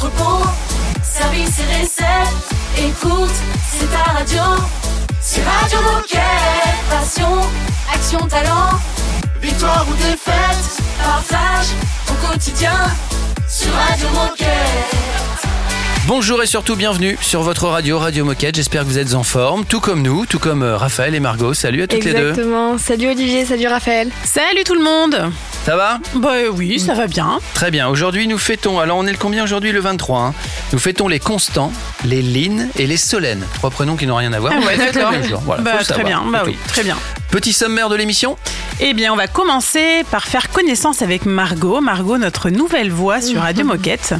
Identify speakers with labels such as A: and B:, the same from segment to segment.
A: entrepôt, service et recettes. Écoute, c'est ta radio. C'est Radio Moquette. Passion, action, talent. Victoire ou défaite, partage au quotidien sur Radio Moquette.
B: Bonjour et surtout bienvenue sur votre radio, Radio Moquette. J'espère que vous êtes en forme, tout comme nous, tout comme euh, Raphaël et Margot. Salut à toutes les deux.
C: Exactement. Salut Olivier, salut Raphaël.
D: Salut tout le monde
B: Ça va
D: Bah oui, ça va bien.
B: Très bien. Aujourd'hui, nous fêtons. Alors, on est le combien aujourd'hui? Le 23. hein. Nous fêtons les Constants, les Lynn et les Solène. Trois prénoms qui n'ont rien à voir.
D: Ah d'accord.
B: Voilà,
D: Bah, très bien, bah oui, très bien.
B: Petit sommaire de l'émission
D: Eh bien, on va commencer par faire connaissance avec Margot. Margot, notre nouvelle voix sur Radio Moquette.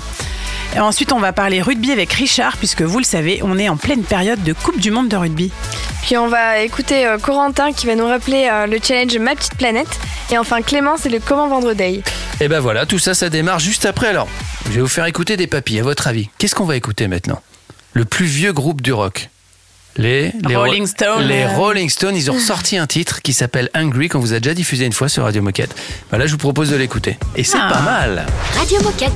D: Et ensuite, on va parler rugby avec Richard, puisque vous le savez, on est en pleine période de Coupe du Monde de rugby.
C: Puis on va écouter euh, Corentin qui va nous rappeler euh, le challenge Ma petite planète. Et enfin Clément, c'est le Comment vendre Day.
B: Et ben voilà, tout ça, ça démarre juste après. Alors, je vais vous faire écouter des papilles. À votre avis, qu'est-ce qu'on va écouter maintenant? Le plus vieux groupe du rock les, les
D: Rolling
B: Ro-
D: Stones.
B: Les Rolling Stones, ils ont ressorti un titre qui s'appelle Hungry, qu'on vous a déjà diffusé une fois sur Radio Moquette. Ben là, je vous propose de l'écouter. Et c'est
D: Ah.
B: pas mal.
E: Radio Moquette.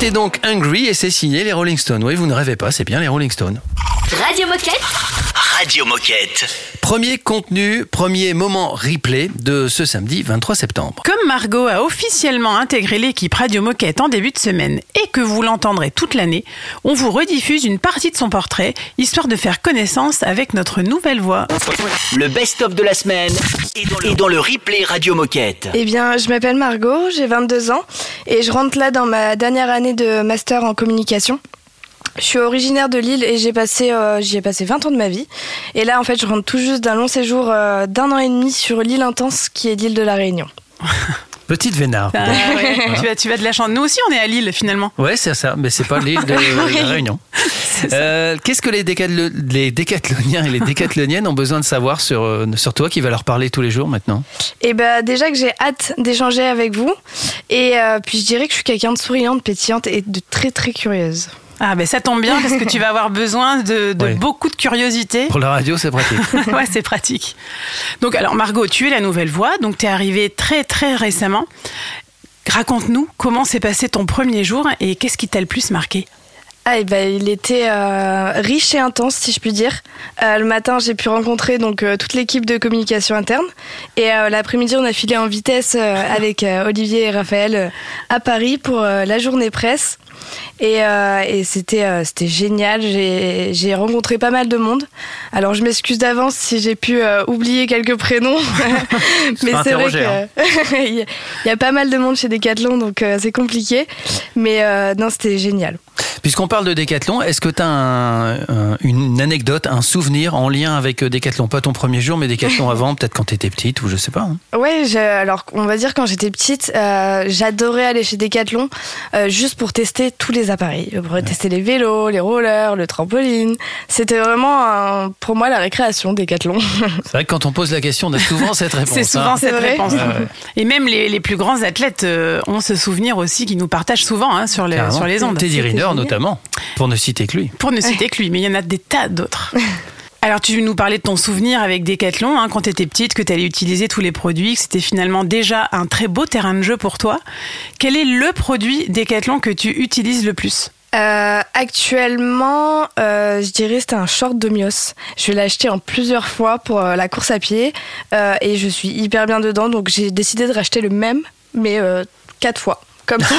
B: C'était donc Hungry et c'est signé les Rolling Stones. Oui, vous ne rêvez pas, c'est bien les Rolling Stones.
A: Radio Moquette.
E: Radio Moquette.
B: Premier contenu, premier moment replay de ce samedi 23 septembre.
D: Comme Margot a officiellement intégré l'équipe Radio Moquette en début de semaine et que vous l'entendrez toute l'année, on vous rediffuse une partie de son portrait, histoire de faire connaissance avec notre nouvelle voix.
E: Le best-of de la semaine est dans le, est dans le replay Radio Moquette.
C: Eh bien, je m'appelle Margot, j'ai 22 ans et je rentre là dans ma dernière année de master en communication. Je suis originaire de Lille et j'ai passé, euh, j'y ai passé 20 ans de ma vie. Et là, en fait, je rentre tout juste d'un long séjour euh, d'un an et demi sur l'île intense qui est l'île de la Réunion.
B: Petite Vénard.
D: Ah ouais, tu, as, tu as de la chance. Nous aussi, on est à Lille finalement.
B: Ouais, c'est ça, mais c'est pas l'île de la Réunion. Euh, Qu'est-ce que les, les décathloniens et les décathloniennes ont besoin de savoir sur, sur toi qui va leur parler tous les jours maintenant?
C: Et ben déjà que j'ai hâte d'échanger avec vous. Et euh, puis je dirais que je suis quelqu'un de souriante, pétillante et de très très curieuse.
D: Ah ben ça tombe bien parce que tu vas avoir besoin de, beaucoup de curiosité.
B: Pour la radio, c'est pratique.
D: ouais, c'est pratique. Donc, alors, Margot, tu es la nouvelle voix, donc tu es arrivée très, très récemment. Raconte-nous comment s'est passé ton premier jour et qu'est-ce qui t'a le plus marqué?
C: Ah, et ben, il était euh, riche et intense, si je puis dire. Euh, le matin, j'ai pu rencontrer donc euh, toute l'équipe de communication interne. Et euh, l'après-midi, on a filé en vitesse euh, avec euh, Olivier et Raphaël euh, à Paris pour euh, la journée presse. Et, euh, et c'était euh, c'était génial. J'ai rencontré pas mal de monde. Alors je m'excuse d'avance si j'ai pu euh, oublier quelques prénoms, mais c'est vrai
B: interrogé, hein.
C: y a- pas mal de monde chez Decathlon, donc c'est compliqué. Mais non, c'était génial.
B: Puisqu'on parle de Décathlon, est-ce que tu as une anecdote, un souvenir en lien avec Décathlon Pas ton premier jour, mais Décathlon avant, peut-être quand tu étais petite ou je sais pas. hein.
C: Ouais, je- alors on va dire quand j'étais petite, j'adorais aller chez Decathlon juste pour tester tous les appareils, pour tester les vélos, les rollers, le trampoline. C'était vraiment un- pour moi la récréation Decathlon.
B: C'est vrai que quand on pose la question, on a souvent cette réponse.
D: C'est souvent
B: hein.
D: Cette
C: vrai
D: réponse.
B: Ouais, ouais.
D: Et même les, les plus grands athlètes euh, ont ce souvenir aussi qui nous partagent souvent hein, sur, les, sur les ondes.
B: Teddy Riner notamment, pour ne citer que lui.
D: Pour ne citer que lui, mais il y en a des tas d'autres. Alors, tu nous parlais de ton souvenir avec Decathlon, hein, quand tu étais petite, que tu allais utiliser tous les produits, que c'était finalement déjà un très beau terrain de jeu pour toi. Quel est le produit Decathlon que tu utilises le plus?
C: Euh, actuellement, euh, je dirais c'était un short de Mios. Je vais l'acheter en plusieurs fois pour euh, la course à pied et je suis hyper bien dedans, donc j'ai décidé de racheter le même, mais quatre fois. Comme ça,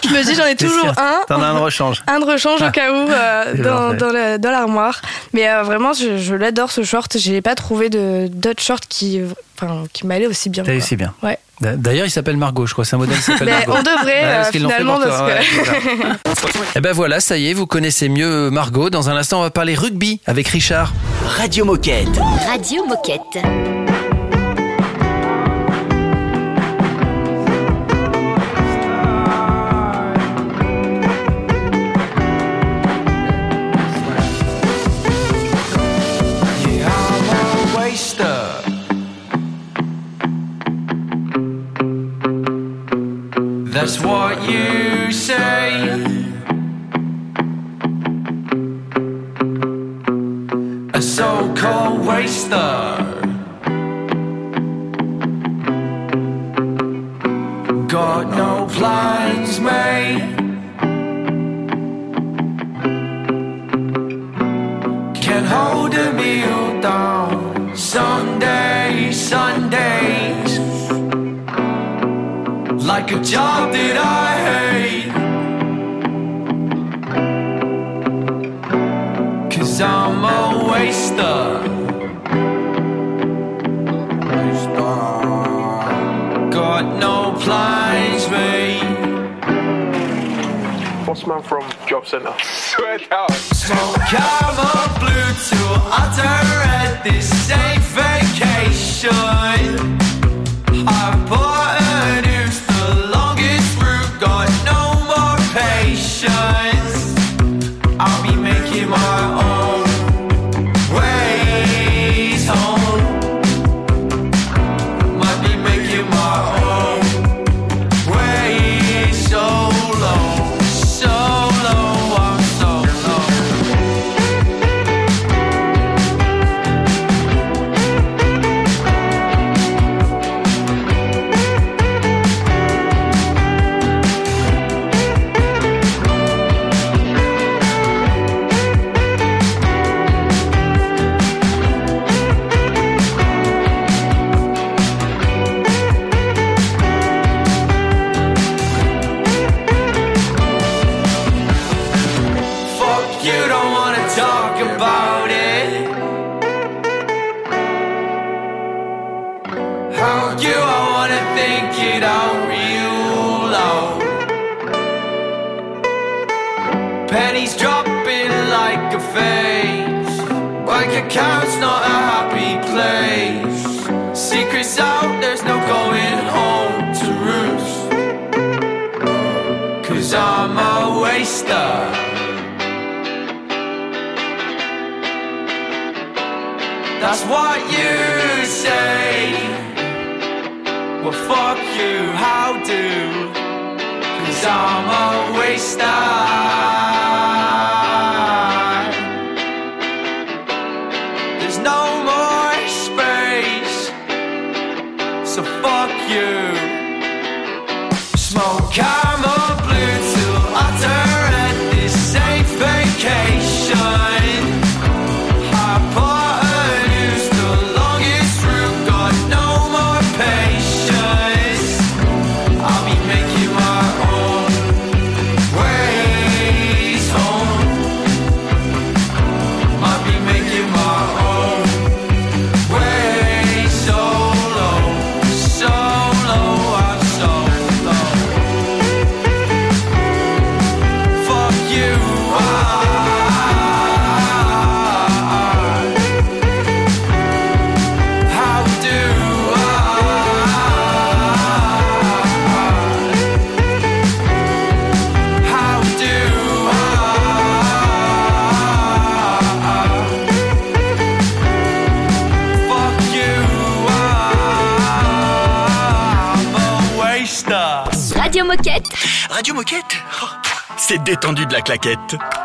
C: je me dis j'en ai toujours un.
B: T'en as un rechange.
C: Un de rechange au cas où euh, dans, dans l'armoire. Mais euh, vraiment, je, je l'adore ce short. J'ai pas trouvé de- d'autres shorts qui, enfin, qui m'allaient aussi bien.
B: T'as réussi bien.
C: Ouais.
B: D'ailleurs, il s'appelle Margot, je crois. C'est un modèle qui s'appelle Margot.
C: on devrait
B: Ouais, parce
C: euh,
B: fait
C: finalement parce que
B: ça. Eh ben voilà, ça y est, vous connaissez mieux Margot. Dans un instant, on va parler rugby avec Richard.
E: Radio Moquette.
A: Radio Moquette.
F: That's what you say. A so-called waster. Got no plans made. Can't hold a meal down. Sundays, Sundays. Like a job that I hate. Cause I'm a waster. Got no plans made.
G: Bossman from Job Centre. Swear down.
F: Smoke camera blue to utter at this safe vacation.
H: claquette.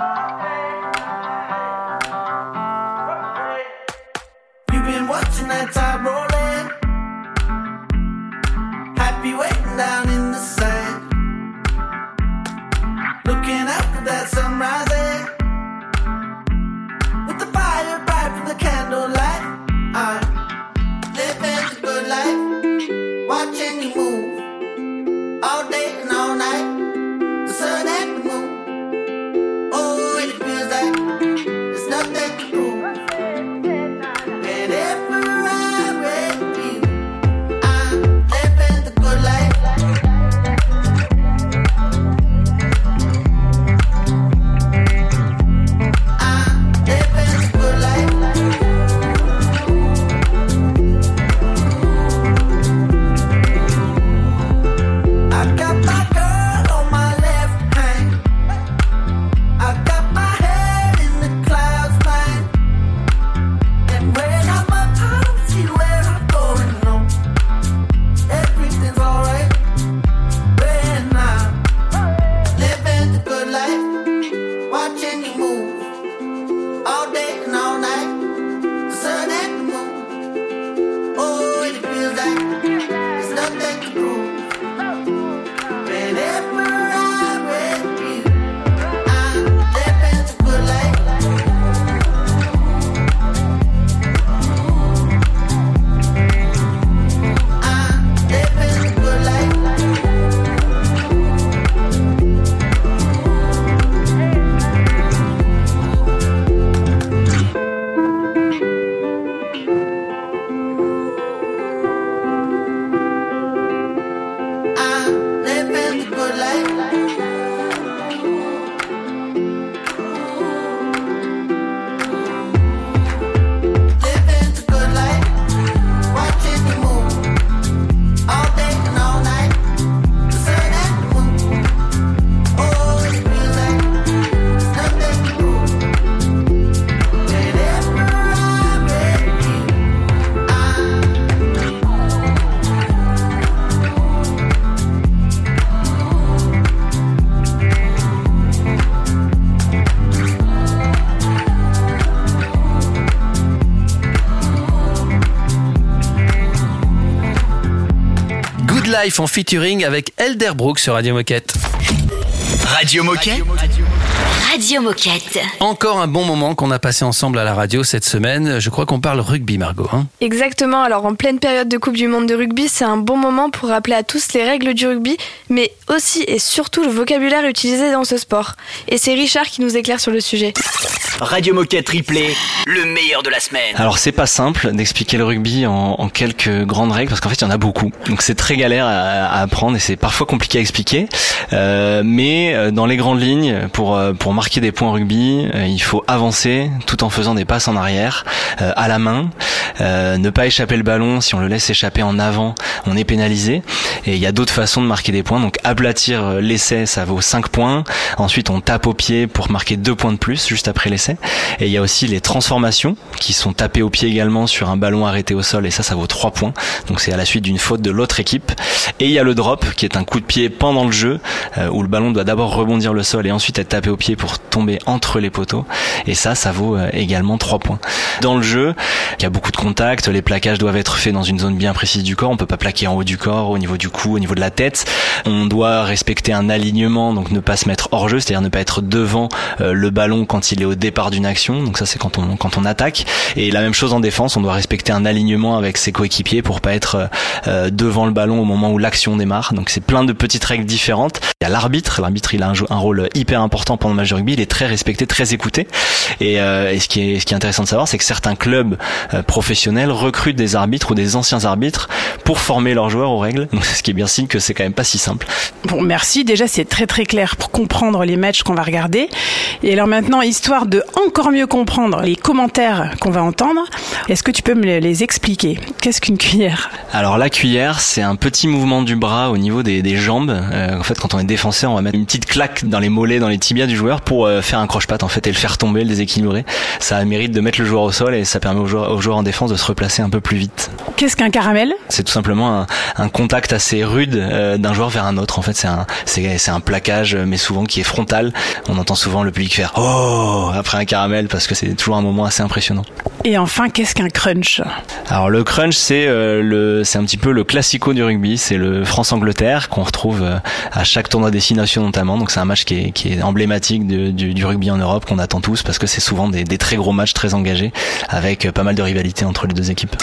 B: En featuring avec Elderbrook sur Radio Radio Moquette.
H: Radio Moquette.
I: Radio Moquette.
B: Encore un bon moment qu'on a passé ensemble à la radio cette semaine. Je crois qu'on parle rugby, Margot. hein.
C: Exactement, alors en pleine période de Coupe du Monde de rugby, c'est un bon moment pour rappeler à tous les règles du rugby, mais aussi et surtout le vocabulaire utilisé dans ce sport. Et c'est Richard qui nous éclaire sur le sujet.
J: Radio Moquette Replay, le meilleur de la semaine.
K: Alors c'est pas simple d'expliquer le rugby en, en quelques grandes règles parce qu'en fait il y en a beaucoup. Donc c'est très galère à, à apprendre et c'est parfois compliqué à expliquer. Euh, mais euh, dans les grandes lignes, pour euh, pour marquer des points rugby, euh, il faut avancer tout en faisant des passes en arrière, euh, à la main, euh, ne pas échapper le ballon. Si on le laisse échapper en avant, on est pénalisé. Et il y a d'autres façons de marquer des points. Donc aplatir l'essai, ça vaut 5 points. Ensuite on tape au pied pour marquer 2 points de plus juste après l'essai. Et il y a aussi les transformations qui sont tapées au pied également sur un ballon arrêté au sol et ça, ça vaut 3 points. Donc c'est à la suite d'une faute de l'autre équipe. Et il y a le drop qui est un coup de pied pendant le jeu où le ballon doit d'abord rebondir le sol et ensuite être tapé au pied pour tomber entre les poteaux. Et ça, ça vaut euh, également 3 points. Dans le jeu, il y a beaucoup de contacts. Les plaquages doivent être faits dans une zone bien précise du corps. On peut pas plaquer en haut du corps, au niveau du cou, au niveau de la tête. On doit respecter un alignement, donc ne pas se mettre hors jeu, c'est-à-dire ne pas être devant euh, le ballon quand il est au départ d'une action. Donc ça, c'est quand on quand on attaque. Et la même chose en défense, on doit respecter un alignement avec ses coéquipiers pour pas être euh, devant le ballon au moment où l'action démarre. Donc c'est plein de petites règles différentes. Il y a l'arbitre. L'arbitre, il a un, un rôle hyper important pendant le match de rugby. Il est très respecté, très écouté. Et, euh, et ce qui est ce qui est intéressant de savoir, c'est que certains clubs euh, professionnels recrutent des arbitres ou des anciens arbitres pour former leurs joueurs aux règles. Donc ce qui est bien signe que c'est quand même pas si simple.
D: Bon, merci. Déjà, c'est très très clair pour comprendre les matchs qu'on va regarder. Et alors maintenant, histoire de encore mieux comprendre les commentaires qu'on va entendre, est-ce que tu peux me les expliquer? Qu'est-ce qu'une cuillère?
K: Alors la cuillère, c'est un petit mouvement du bras au niveau des, des jambes. Euh, en fait, quand on est défenseur, on va mettre une petite claque dans les mollets, dans les tibias du joueur pour euh, faire un croche-patte en fait et le faire tomber, le déséquilibrer. Ça a mérite de mettre le joueur au sol et ça permet aux joueurs, aux joueurs en défense de se replacer un peu plus vite.
D: Qu'est-ce qu'un caramel?
K: C'est tout simplement un, un contact assez rude euh, d'un joueur vers un autre. En fait, c'est un, c'est, c'est un plaquage, euh, mais souvent qui est frontal. On entend souvent le public faire oh après un caramel parce que c'est toujours un moment assez impressionnant.
D: Et enfin, qu'est-ce qu'un crunch?
K: Alors le crunch, c'est euh, le, c'est un petit peu le classico du rugby. C'est le France-Angleterre qu'on retrouve euh, à chaque tournoi destination notamment. Donc c'est un match qui est, qui est emblématique de- du, du rugby en Europe qu'on attend tous parce que c'est souvent des, des très gros matchs très engagés avec euh, pas mal de rivalité entre les deux équipes.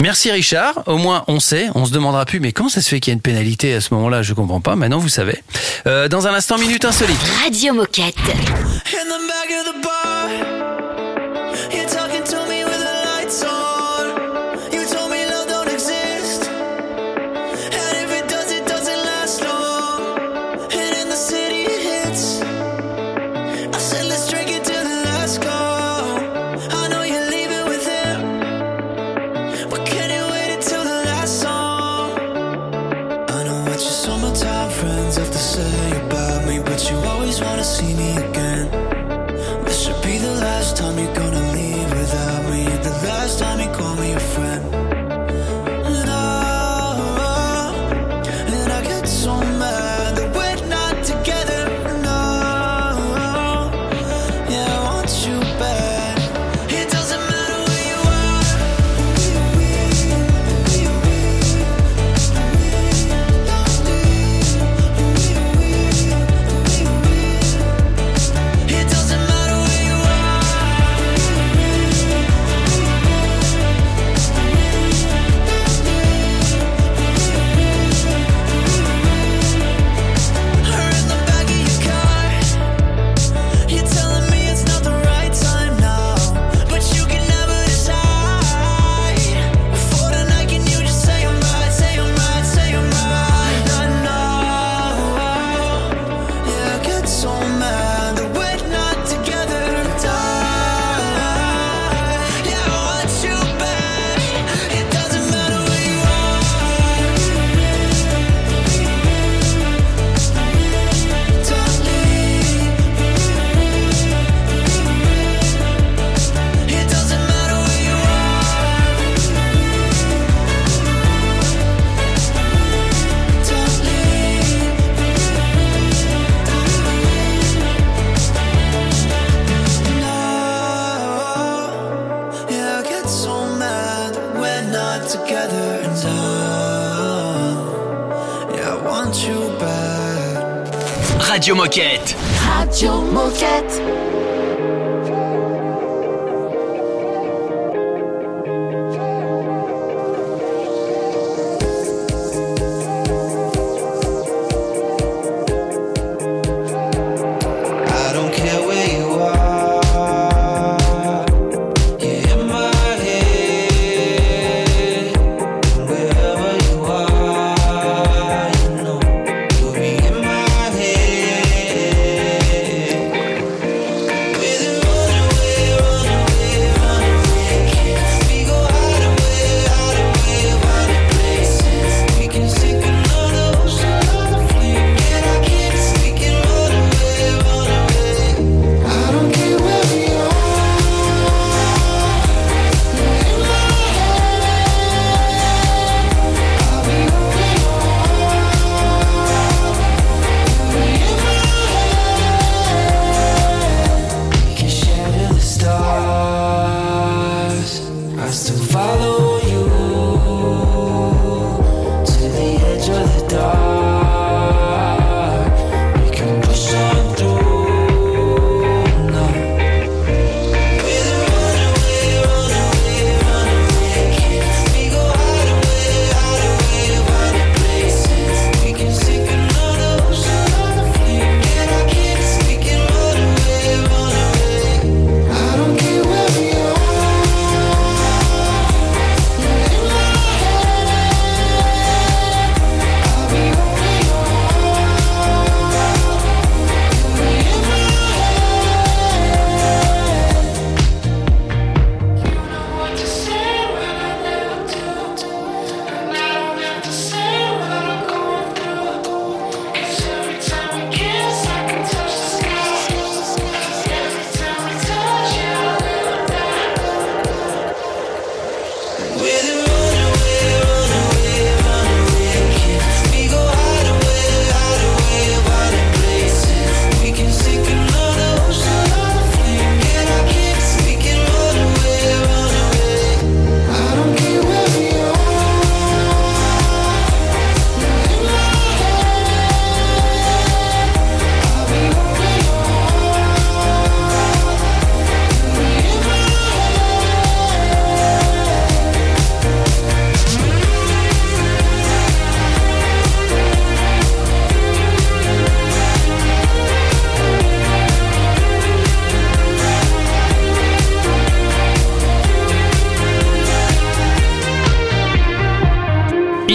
B: Merci Richard. Au moins on sait. On se demandera plus. Mais comment ça se fait qu'il y a une pénalité à ce moment-là? Je comprends pas. Maintenant vous savez. Euh, dans un instant, minute insolite.
I: Radio Moquette.
L: In the back of the bar,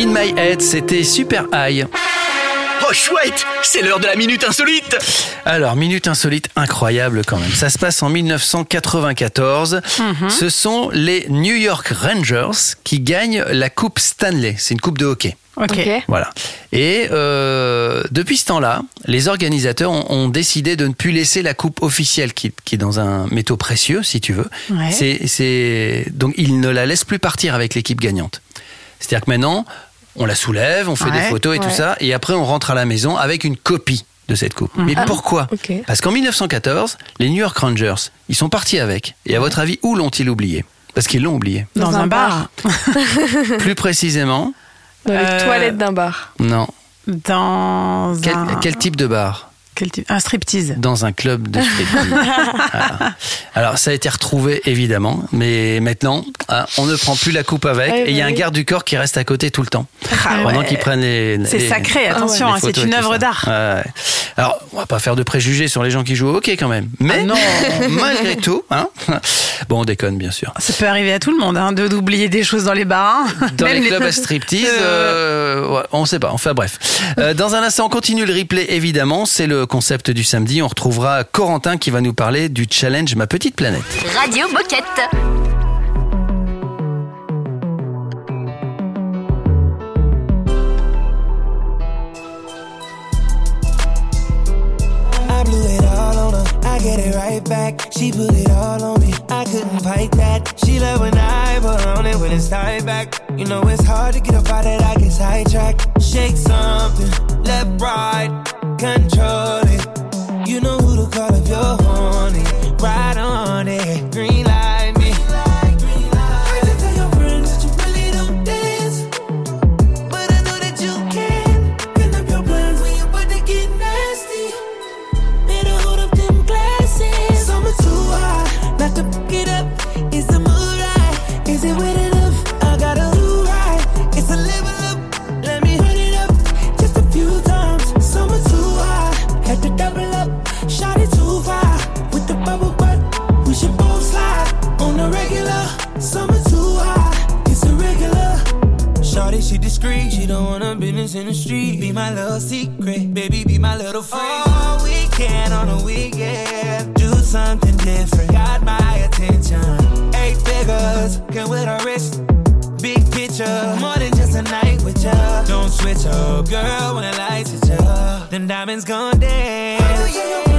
L: In
M: My Head,
B: c'était Super High.
E: Oh chouette, c'est l'heure de la minute insolite.
B: Alors, minute insolite incroyable quand même. Ça se passe en 1994. Ce sont les New York Rangers qui gagnent la Coupe Stanley. C'est une coupe de hockey.
D: Ok.
B: Voilà. Et euh, depuis ce temps-là, les organisateurs ont, ont décidé de ne plus laisser la coupe officielle, qui, qui est dans un métaux précieux, si tu veux.
D: Ouais.
B: C'est, c'est, donc ils ne la laissent plus partir avec l'équipe gagnante. C'est-à-dire que maintenant, on la soulève, on fait
D: Ouais.
B: des photos et tout ça, et après on rentre à la maison avec une copie de cette coupe. Mais
C: Ah,
B: pourquoi. Parce qu'en 1914, les New York Rangers, ils sont partis avec. Et à votre avis, où l'ont-ils oublié? Parce qu'ils l'ont oublié.
D: Dans, un bar.
B: Plus précisément,
C: Dans les
D: Euh,
C: toilettes d'un bar.
B: non.
D: Dans
B: Quel,
D: un...
B: quel type de bar?
D: Quel type Un striptease.
B: dans un club de striptease. Voilà. Alors ça a été retrouvé évidemment, mais maintenant hein, on ne prend plus la coupe avec
C: Ouais,
B: et il y a un garde du corps qui reste à côté tout le temps
D: Ah
B: pendant
D: ouais.
B: qu'ils prennent les.
D: C'est
B: les-
D: sacré, attention,
B: les
D: hein, c'est une œuvre d'art.
B: Ouais. Alors on va pas faire de préjugés sur les gens qui jouent au hockey quand même, mais
D: Ah non.
B: malgré tout, hein, bon on déconne bien sûr.
D: Ça peut arriver à tout le monde hein, de d'oublier des choses dans les bars. hein.
B: Dans
D: Même
B: les clubs à striptease, euh, ouais, on sait pas. Enfin bref. Euh, dans un instant, on continue le replay évidemment. C'est le concept du samedi. On retrouvera Corentin qui va nous parler du challenge Ma Petite Planète.
A: Radio Moquette.
M: I blew it all on her. I get it right back. She put it all on me. I couldn't fight that. She love when I put on it when it's tied back. You know it's hard to get up out that I get sidetracked. Shake something, left, right, control it. You know who to call if you're horny. Ride on it, green light be my little secret. Baby, be my little friend. All weekend on a weekend, do something different. Got my attention. Eight figures, can with a wrist. Big picture, more than just a night with ya. Don't switch up, girl, when the lights hit ya. then diamonds gone dance. Oh, yeah.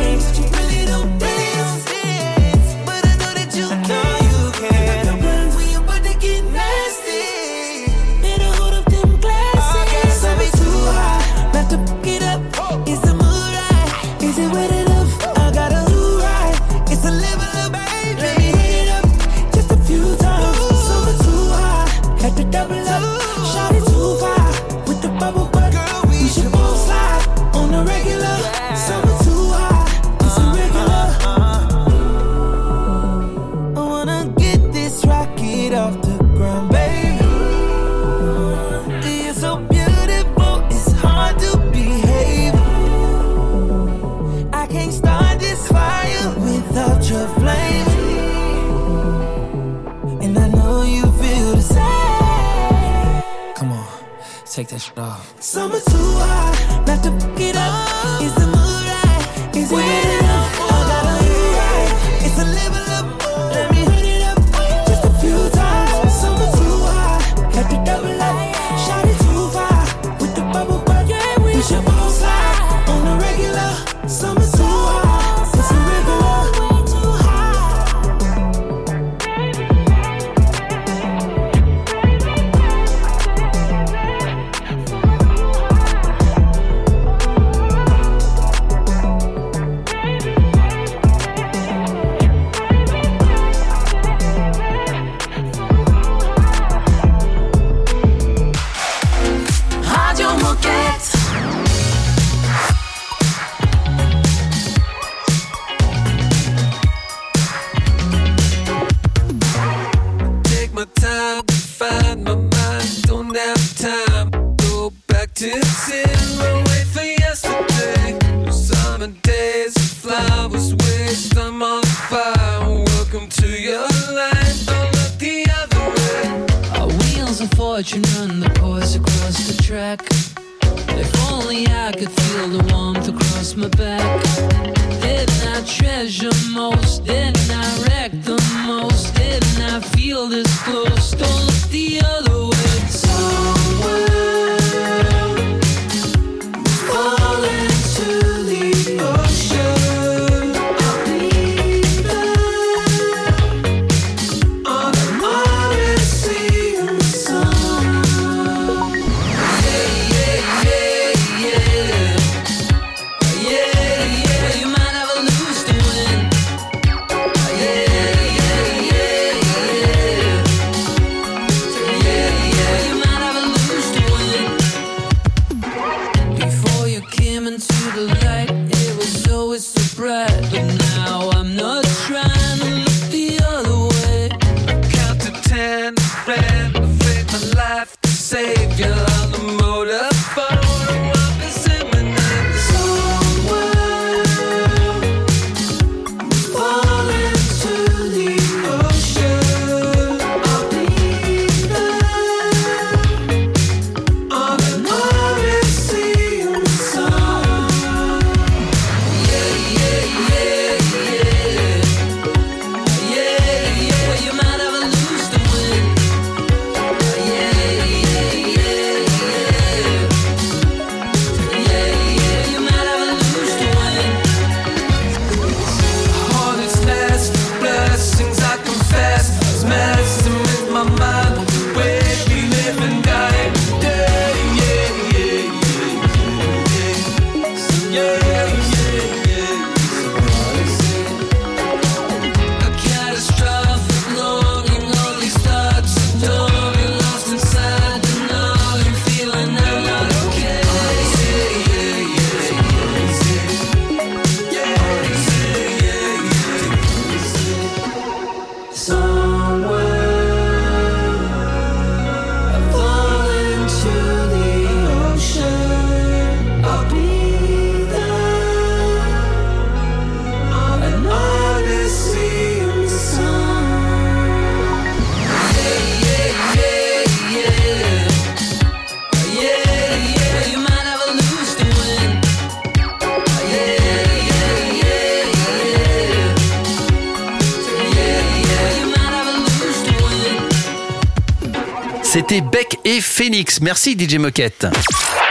B: C'était Beck et Phoenix. Merci DJ Moquette.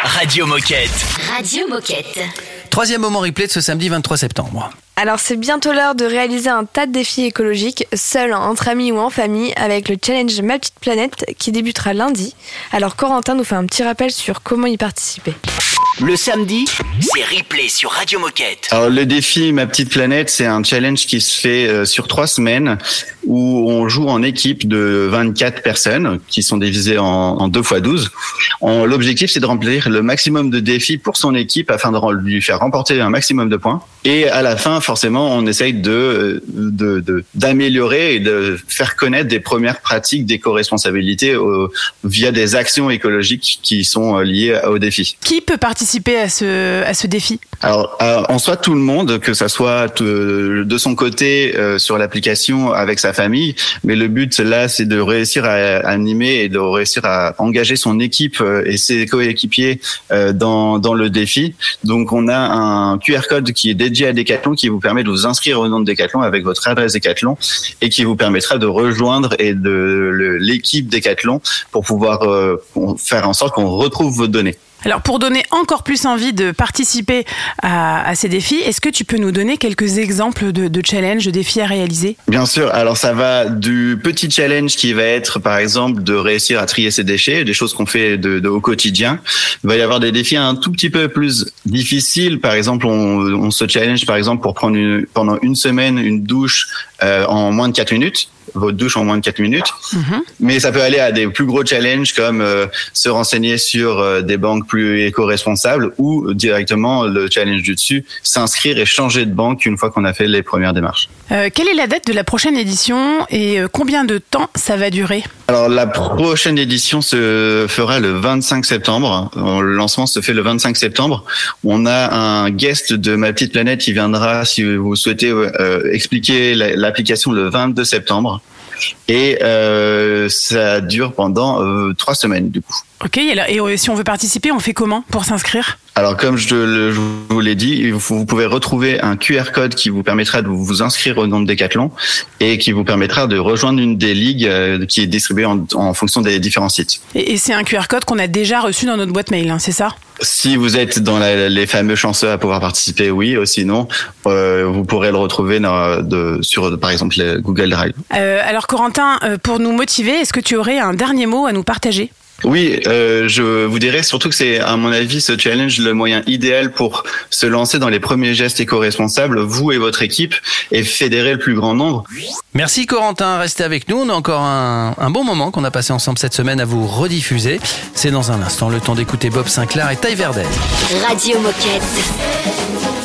E: Radio Moquette.
N: Radio Moquette.
B: Troisième moment replay de ce samedi 23 septembre.
C: Alors c'est bientôt l'heure de réaliser un tas de défis écologiques, seul, entre amis ou en famille, avec le challenge Ma Petite Planète qui débutera lundi. Alors Corentin nous fait un petit rappel sur comment y participer.
E: Le samedi, c'est replay sur Radio Moquette.
O: Alors le défi Ma Petite Planète, c'est un challenge qui se fait euh, sur trois semaines où on joue en équipe de 24 personnes qui sont divisées en, en 2 fois 12. On- L'objectif, c'est de remplir le maximum de défis pour son équipe afin de lui faire remporter un maximum de points. Et à la fin, forcément, on essaye de de- de- d'améliorer et de faire connaître des premières pratiques d'éco-responsabilité via des actions écologiques qui sont euh, liées au défi.
D: Qui peut participer à ce, défi
O: Alors, euh, en soi, tout le monde, que ça soit euh, de son côté euh, sur l'application avec sa famille, mais le but là, c'est de réussir à, animer et de réussir à engager son équipe et ses coéquipiers dans dans le défi. Donc, on a un QR code qui est dédié à Decathlon qui vous permet de vous inscrire au nom de Decathlon avec votre adresse Decathlon et qui vous permettra de rejoindre et de l'équipe Decathlon pour pouvoir faire en sorte qu'on retrouve vos données.
D: Alors pour donner encore plus envie de participer à, ces défis, est-ce que tu peux nous donner quelques exemples de, challenges, de défis à réaliser?
O: Bien sûr. Alors ça va du petit challenge qui va être par exemple de réussir à trier ses déchets, des choses qu'on fait de, au quotidien. Il va y avoir des défis un tout petit peu plus difficiles. Par exemple, on, se challenge par exemple pour prendre pendant une semaine une douche euh, en moins de 4 minutes. Votre douche en moins de 4 minutes. Mais ça peut aller à des plus gros challenges comme euh, se renseigner sur euh, des banques plus éco-responsables ou directement le challenge du dessus, s'inscrire et changer de banque une fois qu'on a fait les premières démarches.
D: Euh, Quelle est la date de la prochaine édition et combien de temps ça va durer?
O: Alors la prochaine édition se fera le 25 septembre. Le lancement se fait le 25 septembre. On a un guest de ma petite planète qui viendra, si vous souhaitez, expliquer la- l'application le 22 septembre. Et euh, ça dure pendant euh, trois semaines du coup.
D: Ok, et, euh, si on veut participer, on fait comment pour s'inscrire?
O: Alors, comme je, le- je vous l'ai dit, vous, pouvez retrouver un QR code qui vous permettra de vous inscrire au nom de Decathlon et qui vous permettra de rejoindre une des ligues euh, qui est distribuée en, en fonction des différents sites.
D: Et, et c'est un QR code qu'on a déjà reçu dans notre boîte mail, hein, c'est ça?
O: Si vous êtes dans la- les fameux chanceux à pouvoir participer, oui. Ou sinon, euh, vous pourrez le retrouver dans- de, sur, par exemple, Google Drive.
D: Euh, Alors Corentin, pour nous motiver, est-ce que tu aurais un dernier mot à nous partager?
O: Oui, euh, je vous dirais surtout que c'est, à mon avis, ce challenge le moyen idéal pour se lancer dans les premiers gestes éco-responsables, vous et votre équipe, et fédérer le plus grand nombre.
B: Merci Corentin, restez avec nous. On a encore un, un bon moment qu'on a passé ensemble cette semaine à vous rediffuser. C'est dans un instant le temps d'écouter Bob Sinclair et Ty Verdel.
N: Radio Moquette.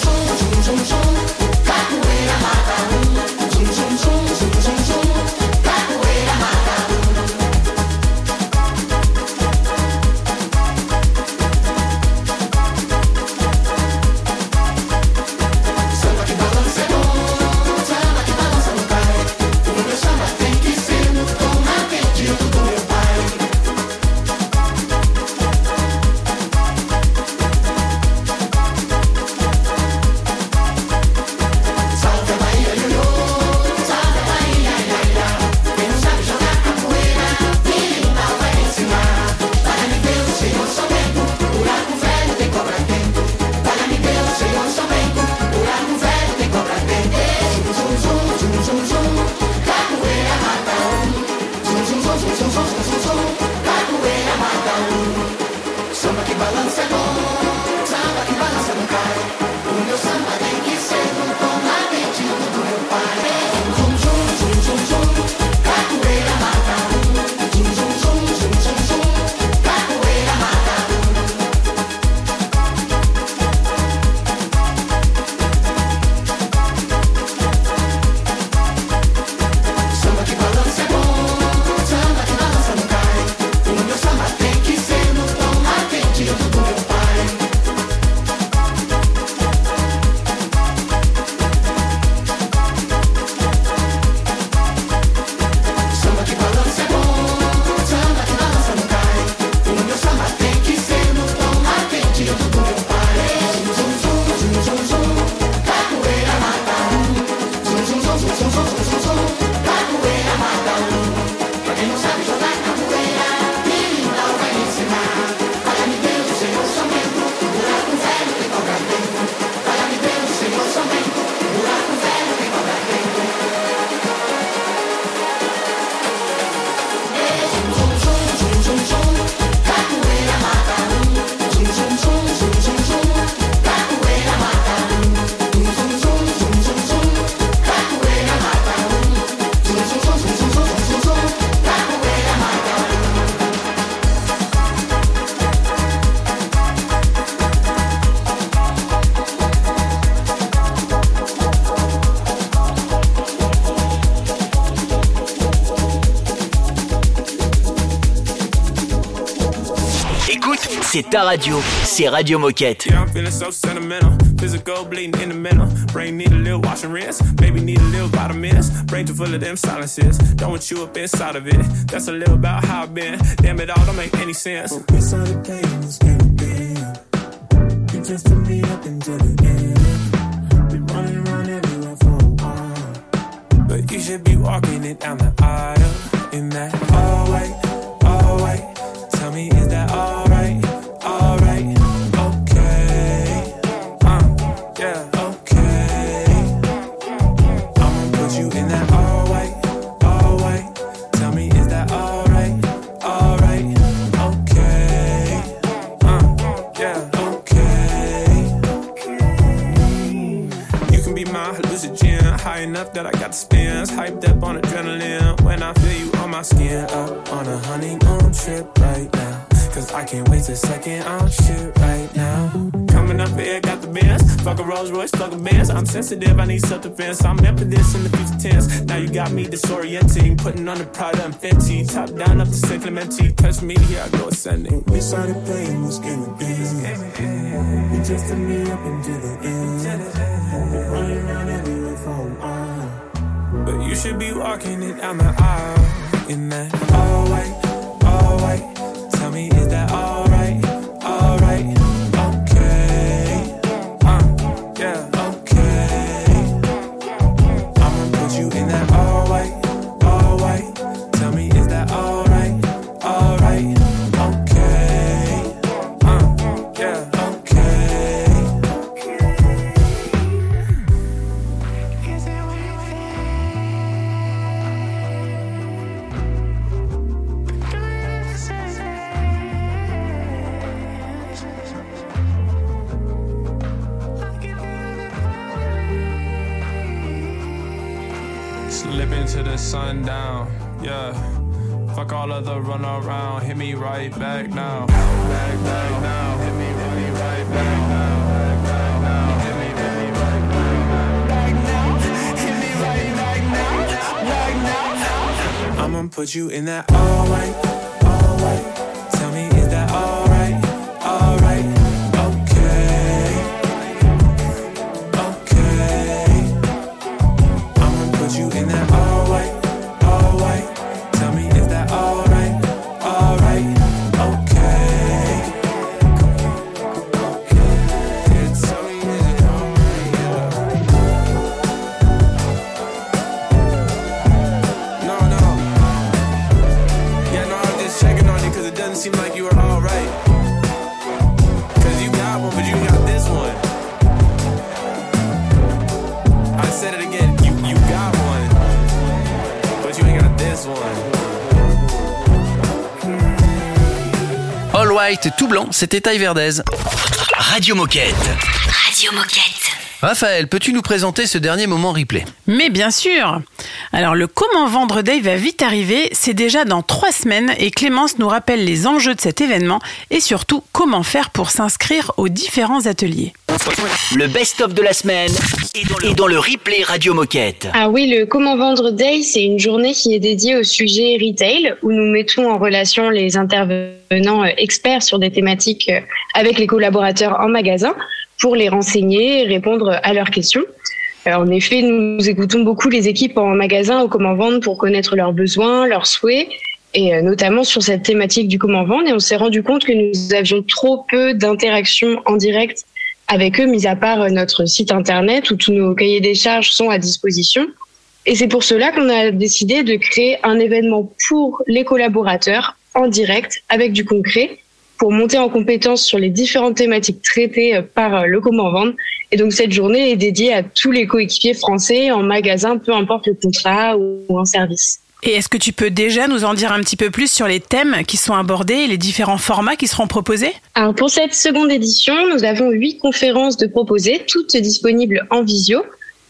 J: C'est ta radio, c'est Radio Moquette.
E: Yeah, I'm feeling so sentimental. Physical bleeding in the mental. Brain need a little wash and rinse. Baby need a little vitamins. Brain too full of them silences. Don't want you up inside of it. That's a little about how I've been. Damn it all don't make any sense.
P: We saw the pain was getting big. You just took me up until the end.
E: I'm sensitive, I need self-defense. I'm meant for this in the future tense. Now you got me disorienting, putting on the Prada and Fenty, top down up to San Clemente. Touch me, here I go ascending.
P: We the pain was getting big. You just took me up until the end. Running around everywhere a while.
E: But you should be walking it down the aisle in that all white, all white. Tell me, is that alright? You in that
B: White, tout blanc, c'était Taille Verdez.
J: Radio Moquette.
I: Radio Moquette.
B: Raphaël, peux-tu nous présenter ce dernier moment replay?
D: Mais bien sûr Alors le Comment vendre Day va vite arriver, c'est déjà dans trois semaines et Clémence nous rappelle les enjeux de cet événement et surtout comment faire pour s'inscrire aux différents ateliers.
J: Le best-of de la semaine est dans, le, est dans le replay Radio Moquette.
Q: Ah oui, le Comment Vendre Day, c'est une journée qui est dédiée au sujet retail, où nous mettons en relation les intervenants euh, experts sur des thématiques euh, avec les collaborateurs en magasin pour les renseigner et répondre à leurs questions. Euh, En effet, nous écoutons beaucoup les équipes en magasin au Comment Vendre pour connaître leurs besoins, leurs souhaits, et euh, notamment sur cette thématique du Comment Vendre. Et on s'est rendu compte que nous avions trop peu d'interactions en direct avec eux, mis à part euh, notre site internet où tous nos cahiers des charges sont à disposition. Et c'est pour cela qu'on a décidé de créer un événement pour les collaborateurs en direct avec du concret pour monter en compétence sur les différentes thématiques traitées euh, par euh, le comment vendre. Et donc cette journée est dédiée à tous les coéquipiers français en magasin, peu importe le contrat ou en service.
D: Et est-ce que tu peux déjà nous en dire un petit peu plus sur les thèmes qui sont abordés et les différents formats qui seront proposés?
Q: Alors pour cette seconde édition, nous avons huit conférences de proposées, toutes disponibles en visio,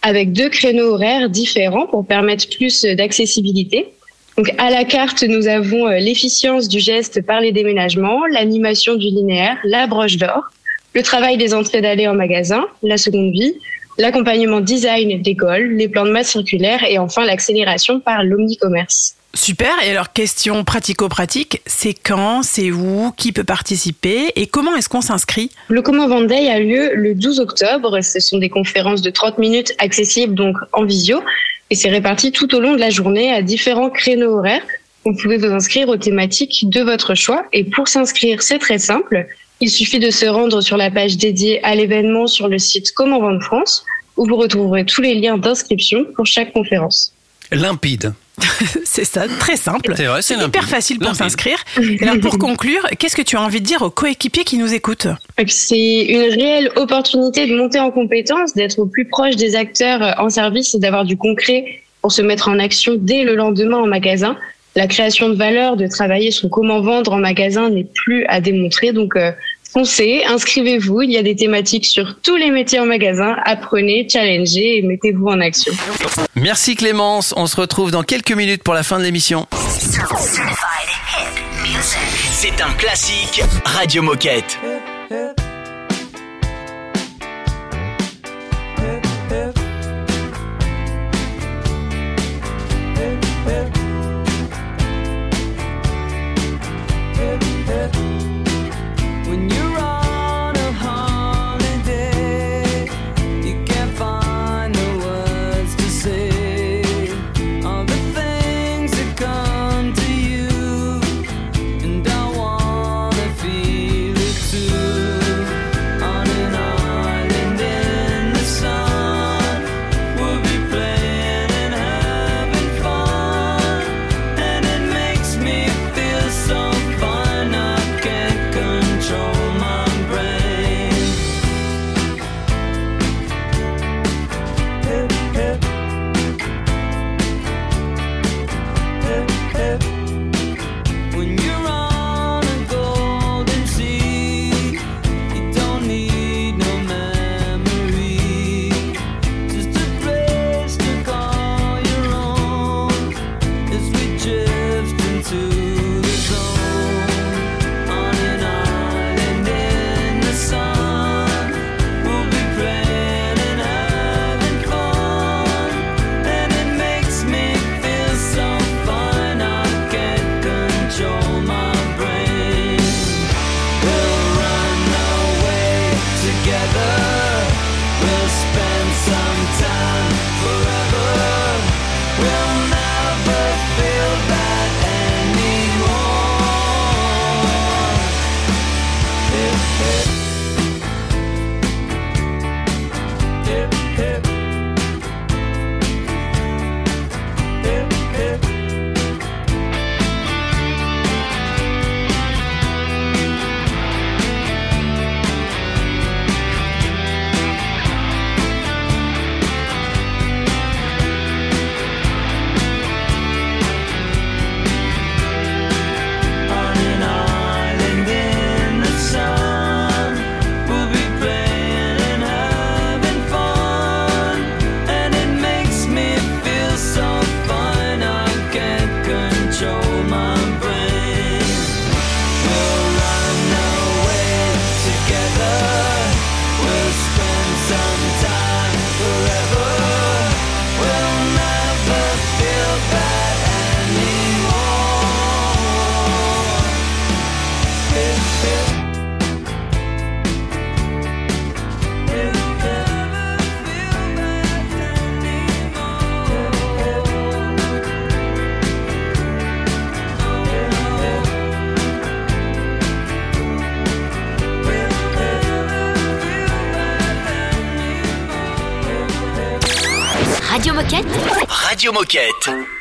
Q: avec deux créneaux horaires différents pour permettre plus d'accessibilité. Donc à la carte, nous avons euh, l'efficience du geste par les déménagements, l'animation du linéaire, la broche d'or, le travail des entrées d'allées en magasin, la seconde vie, l'accompagnement design d'école, les plans de masse circulaire et enfin l'accélération par l'omnicommerce.
D: Super. Et alors, question pratico-pratique, c'est quand, c'est où, qui peut participer et comment est-ce qu'on s'inscrit?
Q: Le Comment Vent Day a lieu le 12 octobre. Ce sont des conférences de 30 minutes accessibles donc en visio et c'est réparti tout au long de la journée à différents créneaux horaires. Vous pouvez vous inscrire aux thématiques de votre choix et pour s'inscrire, c'est très simple. Il suffit de se rendre sur la page dédiée à l'événement sur le site Comment Vendre France où vous retrouverez tous les liens d'inscription pour chaque conférence.
B: Limpide.
D: c'est ça, très simple.
B: C'est vrai, c'est
D: hyper
B: limpide.
D: facile pour s'inscrire. Et alors, pour conclure, qu'est-ce que tu as envie de dire aux coéquipiers qui nous écoutent?
Q: C'est une réelle opportunité de monter en compétence, d'être au plus proche des acteurs en service et d'avoir du concret pour se mettre en action dès le lendemain en magasin. La création de valeur, de travailler sur comment vendre en magasin n'est plus à démontrer. Donc, euh, foncez, inscrivez-vous. Il y a des thématiques sur tous les métiers en magasin. Apprenez, challengez et mettez-vous en action.
B: Merci Clémence. On se retrouve dans quelques minutes pour la fin de l'émission.
F: C'est un classique Radio Moquette.
P: Moquette.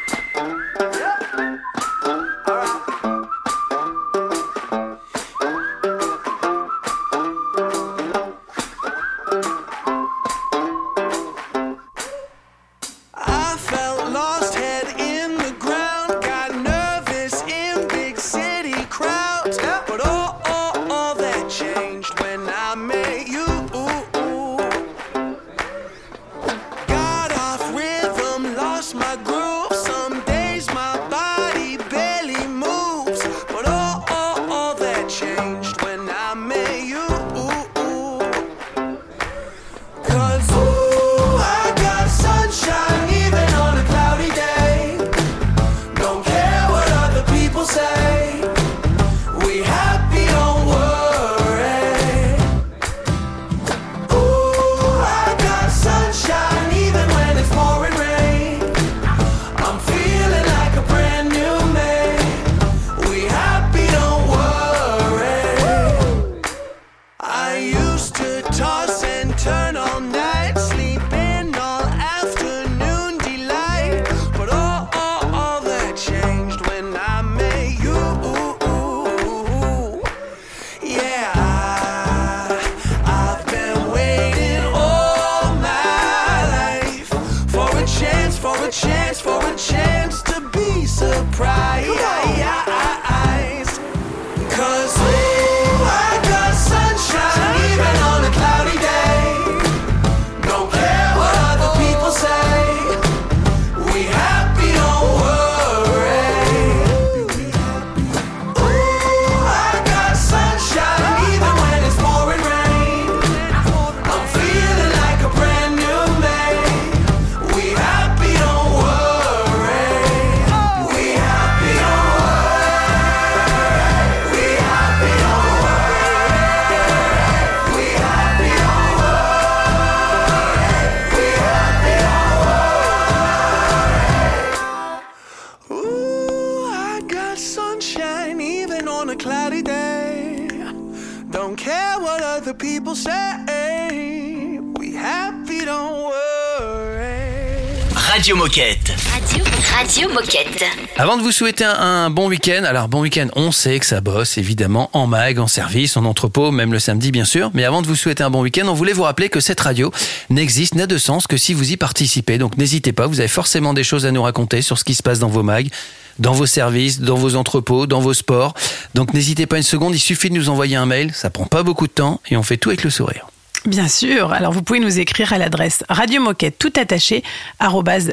F: Radio Moquette.
E: Radio,
N: Radio Moquette.
B: Avant de vous souhaiter un, un bon week-end, alors bon week-end, on sait que ça bosse évidemment en mag, en service, en entrepôt, même le samedi bien sûr. Mais avant de vous souhaiter un bon week-end, on voulait vous rappeler que cette radio n'existe, n'a de sens que si vous y participez. Donc n'hésitez pas, vous avez forcément des choses à nous raconter sur ce qui se passe dans vos mags dans vos services, dans vos entrepôts, dans vos sports. Donc n'hésitez pas une seconde, il suffit de nous envoyer un mail, ça prend pas beaucoup de temps et on fait tout avec le sourire.
D: Bien sûr. Alors, vous pouvez nous écrire à l'adresse radiomoquette tout attaché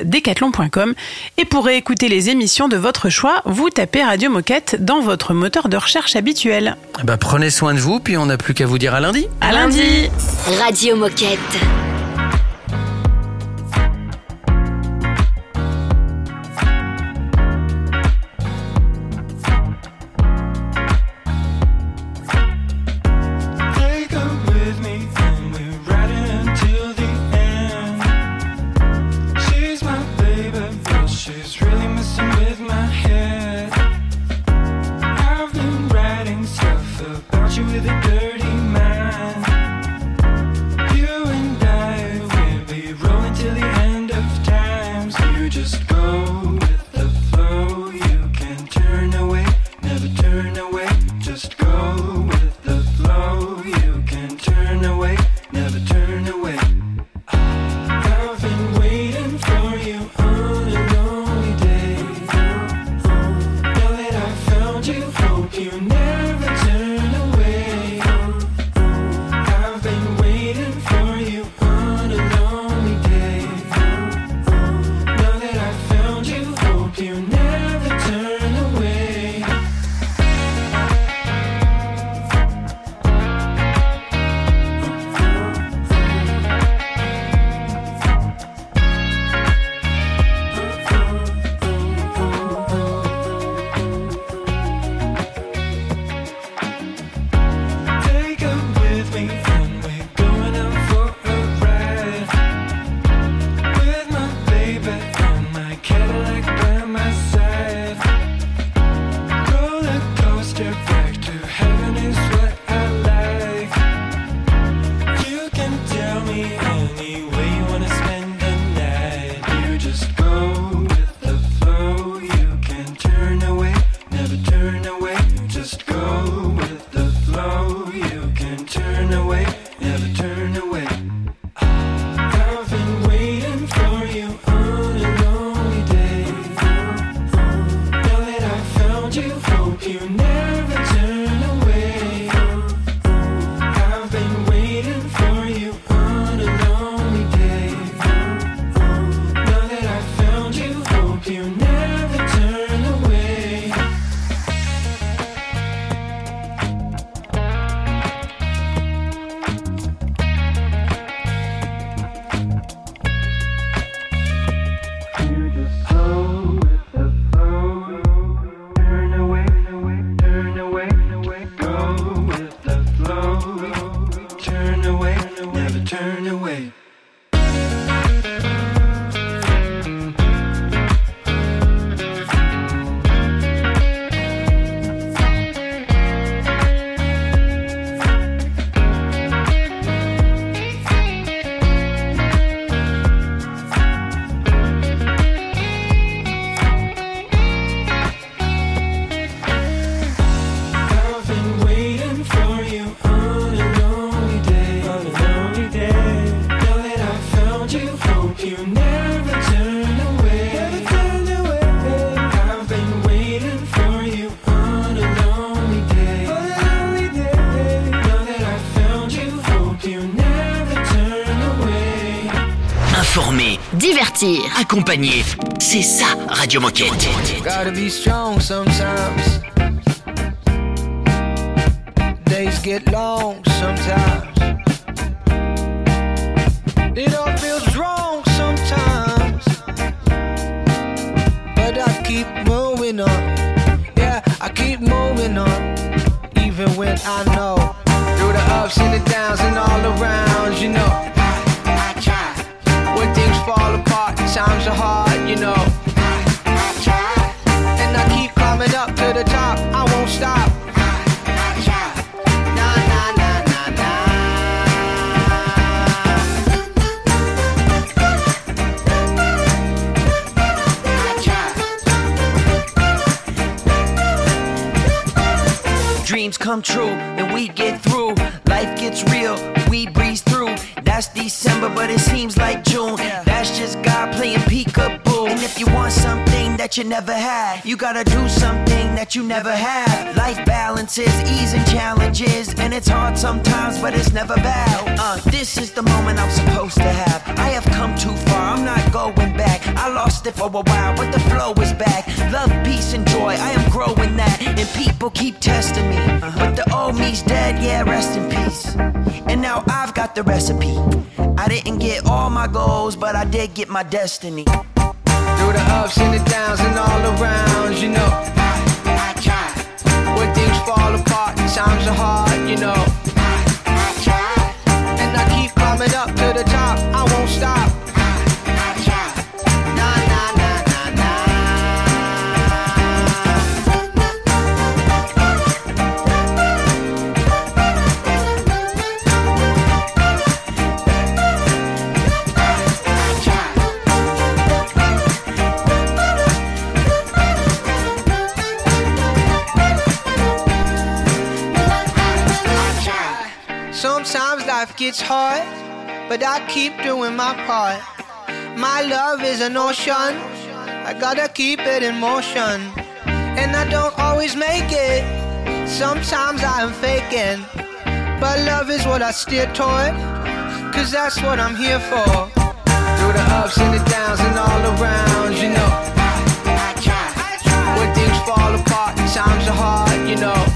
D: decathlon.com. Et pour réécouter les émissions de votre choix, vous tapez Radio Moquette dans votre moteur de recherche habituel.
B: Eh ben, prenez soin de vous, puis on n'a plus qu'à vous dire à lundi.
D: À lundi.
N: Radio Moquette.
F: Never turn
E: Accompagner. C'est ça, Radio Moquette.
R: Gotta be strong sometimes. Days get long sometimes. It all feels wrong sometimes. But I keep moving on. Yeah, I keep moving on. Even when I know. Through the ups and the downs and all around, you know. times are hard, you know. I try, and I keep climbing up to the top. I won't stop.
L: Dreams come true, and we get through. Life gets real, we. That's December, but it seems like June. That's just God playing peekaboo. If you want something that you never had, you gotta do something that you never have. Life balances, ease and challenges, and it's hard sometimes, but it's never bad. Uh, this is the moment I'm supposed to have. I have come too far, I'm not going back. I lost it for a while, but the flow is back. Love, peace, and joy, I am growing that. And people keep testing me. But the old me's dead, yeah, rest in peace. And now I've got the recipe. I didn't get all my goals, but I did get my destiny.
R: Through the ups and the downs and all around, you know. I, I try. When things fall apart and times are hard, you know. Life gets hard, but I keep doing my part. My love is an ocean, I gotta keep it in motion. And I don't always make it, sometimes I am faking. But love is what I steer toward, cause that's what I'm here for. Through the ups and the downs and all around, you know. When things fall apart and times are hard, you know.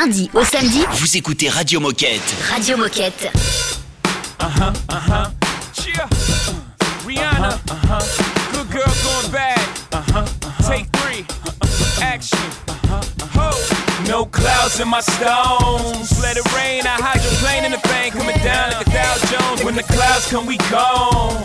N: Lundi au samedi,
E: Vous écoutez Radio Moquette.
N: Radio Moquette.
F: Uh-huh, uh-huh. Cheer. Uh, Rihanna. Uh-huh. Good girl going bad. Uh-huh. Take three. Action. Uh-huh. Ho. No clouds in my stones. Let it rain. I hydroplane in the bank. Coming down like a Dow Jones. When the clouds come, we gone.